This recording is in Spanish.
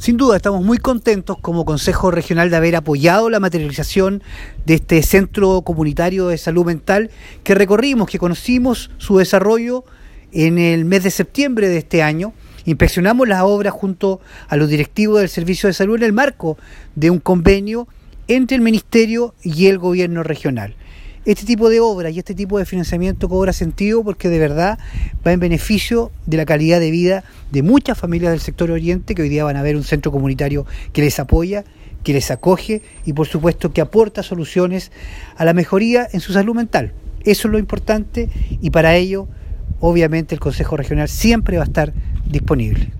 Sin duda, estamos muy contentos como Consejo Regional de haber apoyado la materialización de este Centro Comunitario de Salud Mental que recorrimos, que conocimos su desarrollo en el mes de septiembre de este año. Inspeccionamos las obras junto a los directivos del Servicio de Salud en el marco de un convenio entre el Ministerio y el Gobierno regional este tipo de obras y este tipo de financiamiento cobra sentido porque de verdad va en beneficio de la calidad de vida de muchas familias del sector oriente que hoy día van a ver un centro comunitario que les apoya, que les acoge y por supuesto que aporta soluciones a la mejoría en su salud mental. Eso es lo importante y para ello obviamente el Consejo Regional siempre va a estar disponible.